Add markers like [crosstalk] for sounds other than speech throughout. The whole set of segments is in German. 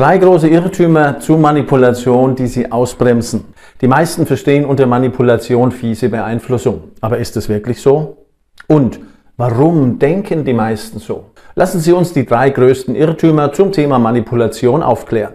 Drei große Irrtümer zu Manipulation, die Sie ausbremsen. Die meisten verstehen unter Manipulation fiese Beeinflussung. Aber ist es wirklich so? Und warum denken die meisten so? Lassen Sie uns die drei größten Irrtümer zum Thema Manipulation aufklären.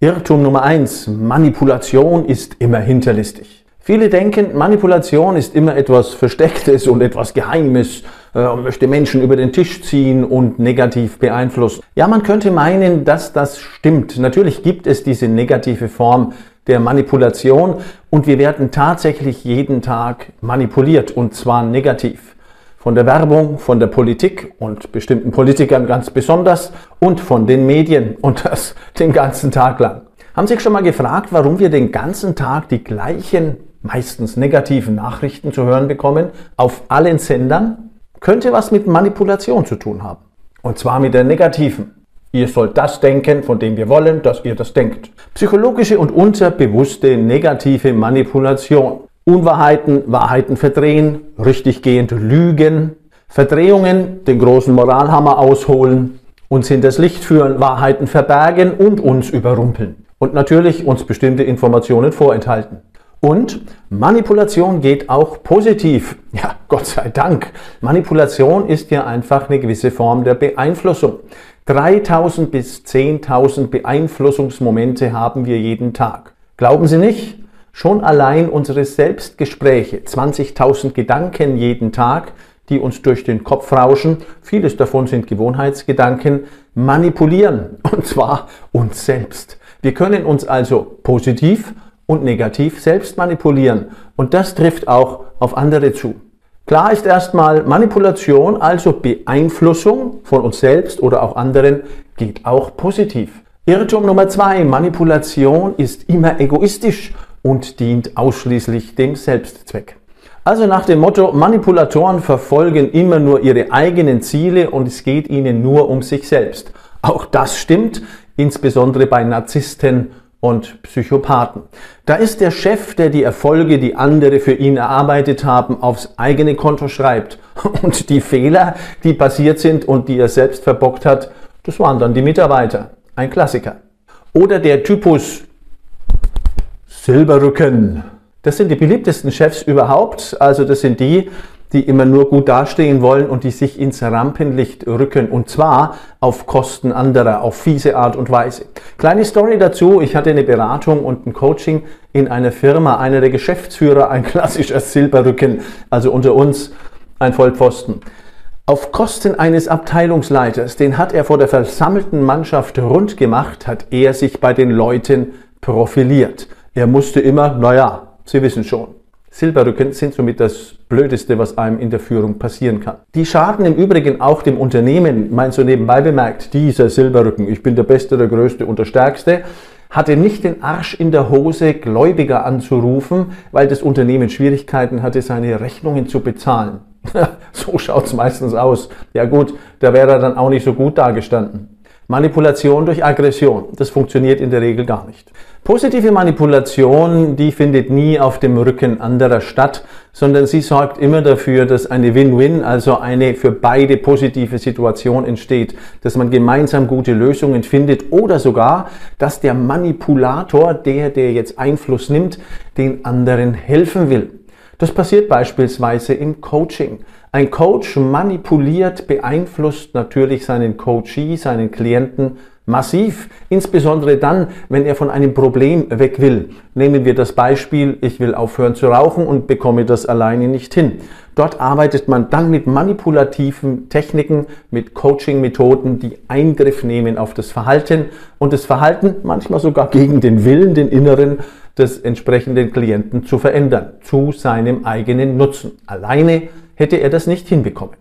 Irrtum Nummer eins: Manipulation ist immer hinterlistig. Viele denken, Manipulation ist immer etwas Verstecktes und etwas Geheimes äh, möchte Menschen über den Tisch ziehen und negativ beeinflussen. Ja, man könnte meinen, dass das stimmt. Natürlich gibt es diese negative Form der Manipulation und wir werden tatsächlich jeden Tag manipuliert und zwar negativ. Von der Werbung, von der Politik und bestimmten Politikern ganz besonders und von den Medien und das [laughs] den ganzen Tag lang. Haben Sie sich schon mal gefragt, warum wir den ganzen Tag die gleichen, meistens negativen Nachrichten zu hören bekommen auf allen Sendern? Könnte was mit Manipulation zu tun haben. Und zwar mit der negativen. Ihr sollt das denken, von dem wir wollen, dass ihr das denkt. Psychologische und unterbewusste negative Manipulation. Unwahrheiten, Wahrheiten verdrehen, richtiggehend lügen, Verdrehungen, den großen Moralhammer ausholen, uns hinters Licht führen, Wahrheiten verbergen und uns überrumpeln. Und natürlich uns bestimmte Informationen vorenthalten. Und Manipulation geht auch positiv. [laughs] Ja, Gott sei Dank. Manipulation ist ja einfach eine gewisse Form der Beeinflussung. 3000 bis 10.000 Beeinflussungsmomente haben wir jeden Tag. Glauben Sie nicht? Schon allein unsere Selbstgespräche, 20.000 Gedanken jeden Tag, die uns durch den Kopf rauschen, vieles davon sind Gewohnheitsgedanken, manipulieren, [laughs] und zwar uns selbst. Wir können uns also positiv und negativ selbst manipulieren. Und das trifft auch auf andere zu. Klar ist erstmal, Manipulation, also Beeinflussung von uns selbst oder auch anderen, geht auch positiv. Irrtum Nummer zwei, Manipulation ist immer egoistisch und dient ausschließlich dem Selbstzweck. Also nach dem Motto, Manipulatoren verfolgen immer nur ihre eigenen Ziele und es geht ihnen nur um sich selbst. Auch das stimmt, insbesondere bei Narzissten und Psychopathen. Da ist der Chef, der die Erfolge, die andere für ihn erarbeitet haben, aufs eigene Konto schreibt. [laughs] Und die Fehler, die passiert sind und die er selbst verbockt hat, das waren dann die Mitarbeiter. Ein Klassiker. Oder der Typus Silberrücken. Das sind die beliebtesten Chefs überhaupt. Also das sind die, die immer nur gut dastehen wollen und die sich ins Rampenlicht rücken und zwar auf Kosten anderer, auf fiese Art und Weise. Kleine Story dazu, ich hatte eine Beratung und ein Coaching in einer Firma, einer der Geschäftsführer, ein klassischer Silberrücken, also unter uns ein Vollpfosten. Auf Kosten eines Abteilungsleiters, den hat er vor der versammelten Mannschaft rund gemacht, hat er sich bei den Leuten profiliert. Er musste immer, naja, Sie wissen schon, Silberrücken sind somit das Blödeste, was einem in der Führung passieren kann. Die schaden im Übrigen auch dem Unternehmen, mein so nebenbei bemerkt, dieser Silberrücken, ich bin der Beste, der Größte und der Stärkste, hatte nicht den Arsch in der Hose, Gläubiger anzurufen, weil das Unternehmen Schwierigkeiten hatte, seine Rechnungen zu bezahlen. [laughs] so schaut's meistens aus. Ja gut, da wäre er dann auch nicht so gut dagestanden. Manipulation durch Aggression, das funktioniert in der Regel gar nicht. Positive Manipulation, die findet nie auf dem Rücken anderer statt, sondern sie sorgt immer dafür, dass eine Win-Win, also eine für beide positive Situation entsteht, dass man gemeinsam gute Lösungen findet oder sogar, dass der Manipulator, der, der jetzt Einfluss nimmt, den anderen helfen will. Das passiert beispielsweise im Coaching. Ein Coach manipuliert, beeinflusst natürlich seinen Coachee, seinen Klienten massiv, insbesondere dann, wenn er von einem Problem weg will. Nehmen wir das Beispiel, ich will aufhören zu rauchen und bekomme das alleine nicht hin. Dort arbeitet man dann mit manipulativen Techniken, mit Coaching-Methoden, die Eingriff nehmen auf das Verhalten und das Verhalten manchmal sogar gegen den Willen, den inneren des entsprechenden Klienten zu verändern, zu seinem eigenen Nutzen. Alleine hätte er das nicht hinbekommen.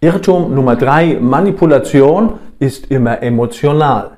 Irrtum Nummer drei, Manipulation ist immer emotional.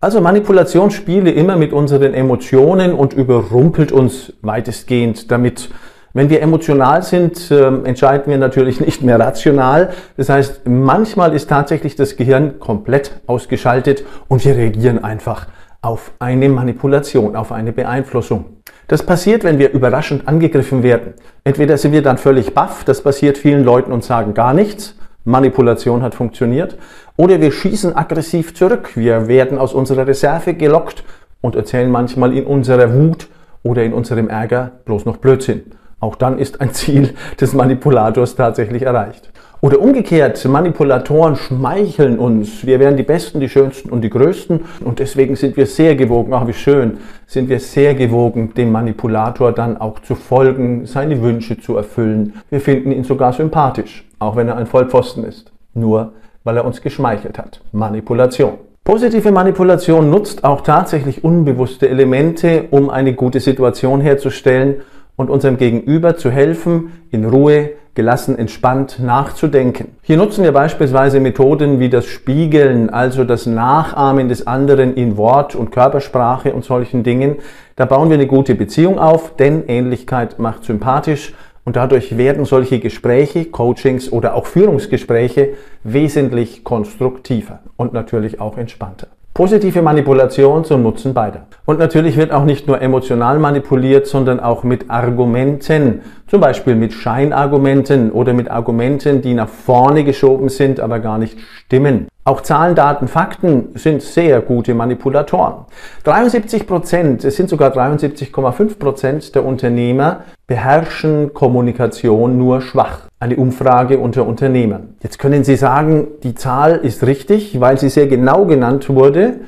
Also Manipulation spiele immer mit unseren Emotionen und überrumpelt uns weitestgehend damit. Wenn wir emotional sind, äh, entscheiden wir natürlich [laughs] nicht mehr rational. Das heißt, manchmal ist tatsächlich das Gehirn komplett ausgeschaltet und wir reagieren einfach auf eine Manipulation, auf eine Beeinflussung. Das passiert, wenn wir überraschend angegriffen werden. Entweder sind wir dann völlig baff, das passiert vielen Leuten und sagen gar nichts, Manipulation hat funktioniert, Oder wir schießen aggressiv zurück. Wir werden aus unserer Reserve gelockt und erzählen manchmal in unserer Wut oder in unserem Ärger bloß noch Blödsinn. Auch dann ist ein [laughs] Ziel des Manipulators tatsächlich erreicht. Oder umgekehrt, Manipulatoren schmeicheln uns. Wir wären die Besten, die Schönsten und die Größten. Und deswegen sind wir sehr gewogen, ach wie schön, sind wir sehr gewogen, dem Manipulator dann auch zu folgen, seine Wünsche zu erfüllen. Wir finden ihn sogar sympathisch, auch wenn er ein Vollpfosten ist. Nur weil er uns geschmeichelt hat. Manipulation. Positive Manipulation nutzt auch tatsächlich unbewusste Elemente, um eine gute Situation herzustellen und unserem Gegenüber zu helfen, in Ruhe, gelassen, entspannt nachzudenken. Hier nutzen wir beispielsweise Methoden wie das Spiegeln, also das Nachahmen des anderen in Wort und Körpersprache und solchen Dingen. Da bauen wir eine gute Beziehung auf, denn Ähnlichkeit macht sympathisch und dadurch werden solche Gespräche, Coachings oder auch Führungsgespräche wesentlich konstruktiver und natürlich auch entspannter. Positive Manipulation zum Nutzen beider. Und natürlich wird auch nicht nur emotional manipuliert, sondern auch mit Argumenten. Zum Beispiel mit Scheinargumenten oder mit Argumenten, die nach vorne geschoben sind, aber gar nicht stimmen. Auch Zahlen, Daten, Fakten sind sehr gute Manipulatoren. 73 Prozent, es sind sogar 73,5 Prozent der Unternehmer beherrschen Kommunikation nur schwach. Eine Umfrage unter Unternehmern. Jetzt können Sie sagen, die Zahl ist richtig, weil sie sehr genau genannt wurde.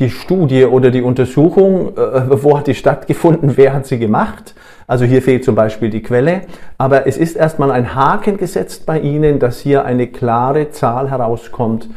Die Studie oder die Untersuchung, äh, wo hat die stattgefunden, wer hat sie gemacht? Also hier fehlt zum Beispiel die Quelle. Aber es ist erstmal ein Haken gesetzt bei Ihnen, dass hier eine klare Zahl herauskommt,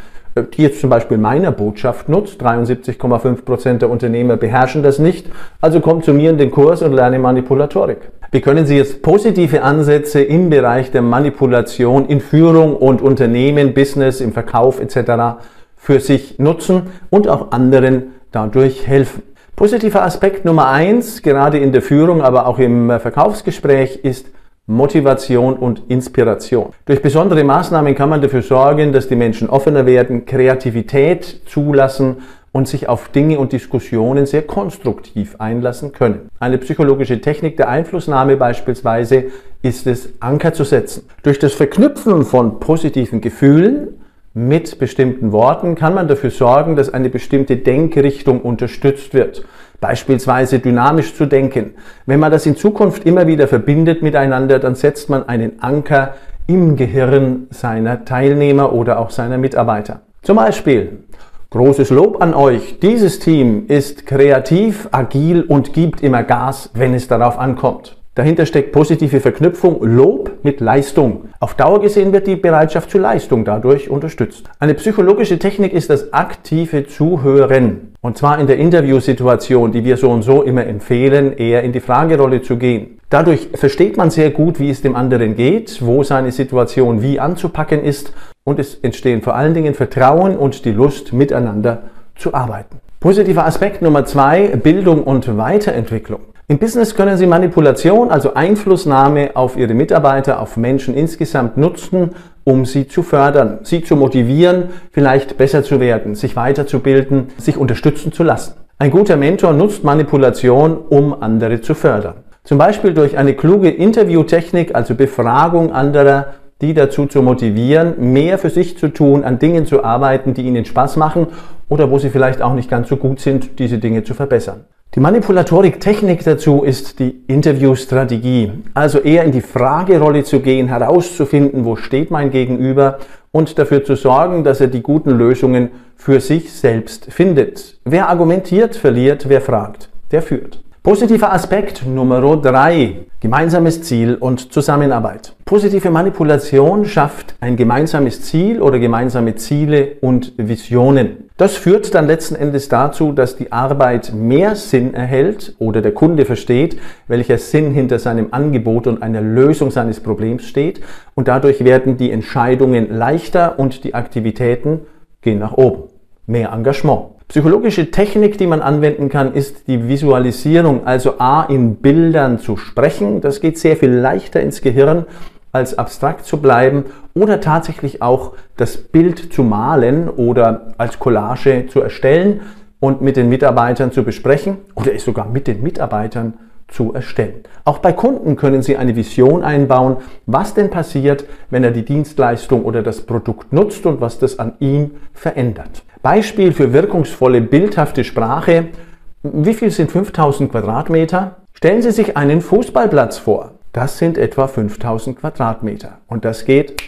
jetzt zum Beispiel meiner Botschaft nutzt. 73,5 Prozent der Unternehmer beherrschen das nicht. Also kommt zu mir in den Kurs und lerne Manipulatorik. Wie können Sie jetzt positive Ansätze im Bereich der Manipulation in Führung und Unternehmen, Business, im Verkauf etc. für sich nutzen und auch anderen dadurch helfen? Positiver Aspekt Nummer eins, gerade in der Führung, aber auch im Verkaufsgespräch, ist Motivation und Inspiration. Durch besondere Maßnahmen kann man dafür sorgen, dass die Menschen offener werden, Kreativität zulassen und sich auf Dinge und Diskussionen sehr konstruktiv einlassen können. Eine psychologische Technik der Einflussnahme beispielsweise ist es, Anker zu setzen. Durch das Verknüpfen von positiven Gefühlen mit bestimmten Worten kann man dafür sorgen, dass eine bestimmte Denkrichtung unterstützt wird beispielsweise dynamisch zu denken. Wenn man das in Zukunft immer wieder verbindet miteinander, dann setzt man einen Anker im Gehirn seiner Teilnehmer oder auch seiner Mitarbeiter. Zum Beispiel, großes Lob an euch, dieses Team ist kreativ, agil und gibt immer Gas, wenn es darauf ankommt. Dahinter steckt positive Verknüpfung Lob mit Leistung. Auf Dauer gesehen wird die Bereitschaft zur Leistung dadurch unterstützt. Eine psychologische Technik ist das aktive Zuhören. Und zwar in der Interviewsituation, die wir so und so immer empfehlen, eher in die Fragerolle zu gehen. Dadurch versteht man sehr gut, wie es dem anderen geht, wo seine Situation wie anzupacken ist und es entstehen vor allen Dingen Vertrauen und die Lust, miteinander zu arbeiten. Positiver Aspekt Nummer zwei, Bildung und Weiterentwicklung. Im Business können Sie Manipulation, also Einflussnahme auf Ihre Mitarbeiter, auf Menschen insgesamt nutzen, um sie zu fördern, sie zu motivieren, vielleicht besser zu werden, sich weiterzubilden, sich unterstützen zu lassen. Ein guter Mentor nutzt Manipulation, um andere zu fördern. Zum Beispiel durch eine kluge Interviewtechnik, also Befragung anderer, die dazu zu motivieren, mehr für sich zu tun, an Dingen zu arbeiten, die ihnen Spaß machen oder wo sie vielleicht auch nicht ganz so gut sind, diese Dinge zu verbessern. Die Manipulatorik-Technik dazu ist die Interviewstrategie, also eher in die Fragerolle zu gehen, herauszufinden, wo steht mein Gegenüber und dafür zu sorgen, dass er die guten Lösungen für sich selbst findet. Wer argumentiert, verliert, wer fragt, der führt. Positiver Aspekt Nummer drei: Gemeinsames Ziel und Zusammenarbeit. Positive Manipulation schafft ein gemeinsames Ziel oder gemeinsame Ziele und Visionen. Das führt dann letzten Endes dazu, dass die Arbeit mehr Sinn erhält oder der Kunde versteht, welcher Sinn hinter seinem Angebot und einer Lösung seines Problems steht und dadurch werden die Entscheidungen leichter und die Aktivitäten gehen nach oben. Mehr Engagement. Psychologische Technik, die man anwenden kann, ist die Visualisierung, also A in Bildern zu sprechen. Das geht sehr viel leichter ins Gehirn, als abstrakt zu bleiben oder tatsächlich auch das Bild zu malen oder als Collage zu erstellen und mit den Mitarbeitern zu besprechen oder es sogar mit den Mitarbeitern zu erstellen. Auch bei Kunden können Sie eine Vision einbauen, was denn passiert, wenn er die Dienstleistung oder das Produkt nutzt und was das an ihm verändert. Beispiel für wirkungsvolle bildhafte Sprache. Wie viel sind 5000 Quadratmeter? Stellen Sie sich einen Fußballplatz vor. Das sind etwa 5000 Quadratmeter. Und das geht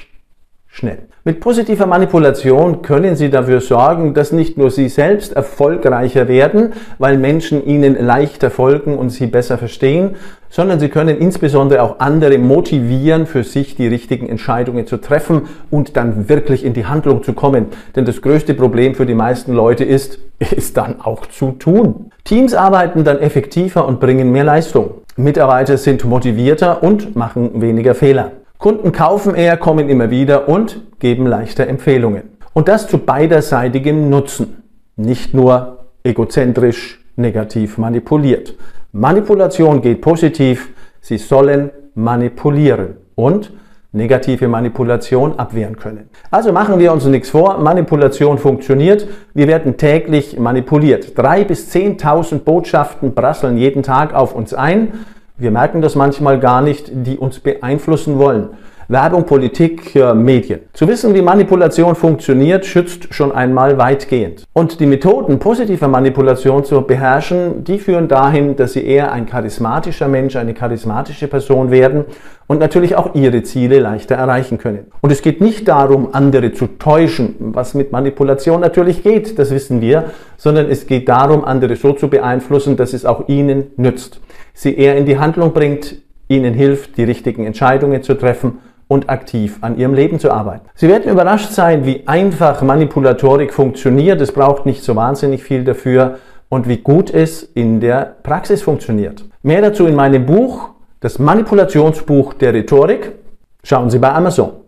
schnell. Mit positiver Manipulation können Sie dafür sorgen, dass nicht nur Sie selbst erfolgreicher werden, weil Menschen Ihnen leichter folgen und Sie besser verstehen, sondern Sie können insbesondere auch andere motivieren, für sich die richtigen Entscheidungen zu treffen und dann wirklich in die Handlung zu kommen. Denn das größte Problem für die meisten Leute ist, [laughs] es dann auch zu tun. Teams arbeiten dann effektiver und bringen mehr Leistung. Mitarbeiter sind motivierter und machen weniger Fehler. Kunden kaufen eher, kommen immer wieder und geben leichter Empfehlungen. Und das zu beiderseitigem Nutzen. Nicht nur egozentrisch negativ manipuliert. Manipulation geht positiv. Sie sollen manipulieren und negative Manipulation abwehren können. Also machen wir uns nichts vor, Manipulation funktioniert. Wir werden täglich manipuliert. Drei bis zehntausend Botschaften prasseln jeden Tag auf uns ein. Wir merken das manchmal gar nicht, die uns beeinflussen wollen. Werbung, Politik, Medien. Zu wissen, wie Manipulation funktioniert, schützt schon einmal weitgehend. Und die Methoden positiver Manipulation zu beherrschen, die führen dahin, dass sie eher ein charismatischer Mensch, eine charismatische Person werden und natürlich auch ihre Ziele leichter erreichen können. Und es geht nicht darum, andere zu täuschen, was mit Manipulation natürlich geht, das wissen wir, sondern es geht darum, andere so zu beeinflussen, dass es auch ihnen nützt sie eher in die Handlung bringt, ihnen hilft, die richtigen Entscheidungen zu treffen und aktiv an ihrem Leben zu arbeiten. Sie werden überrascht sein, wie einfach Manipulatorik funktioniert. Es braucht nicht so wahnsinnig viel dafür und wie gut es in der Praxis funktioniert. Mehr dazu in meinem Buch, das Manipulationsbuch der Rhetorik. Schauen Sie bei Amazon.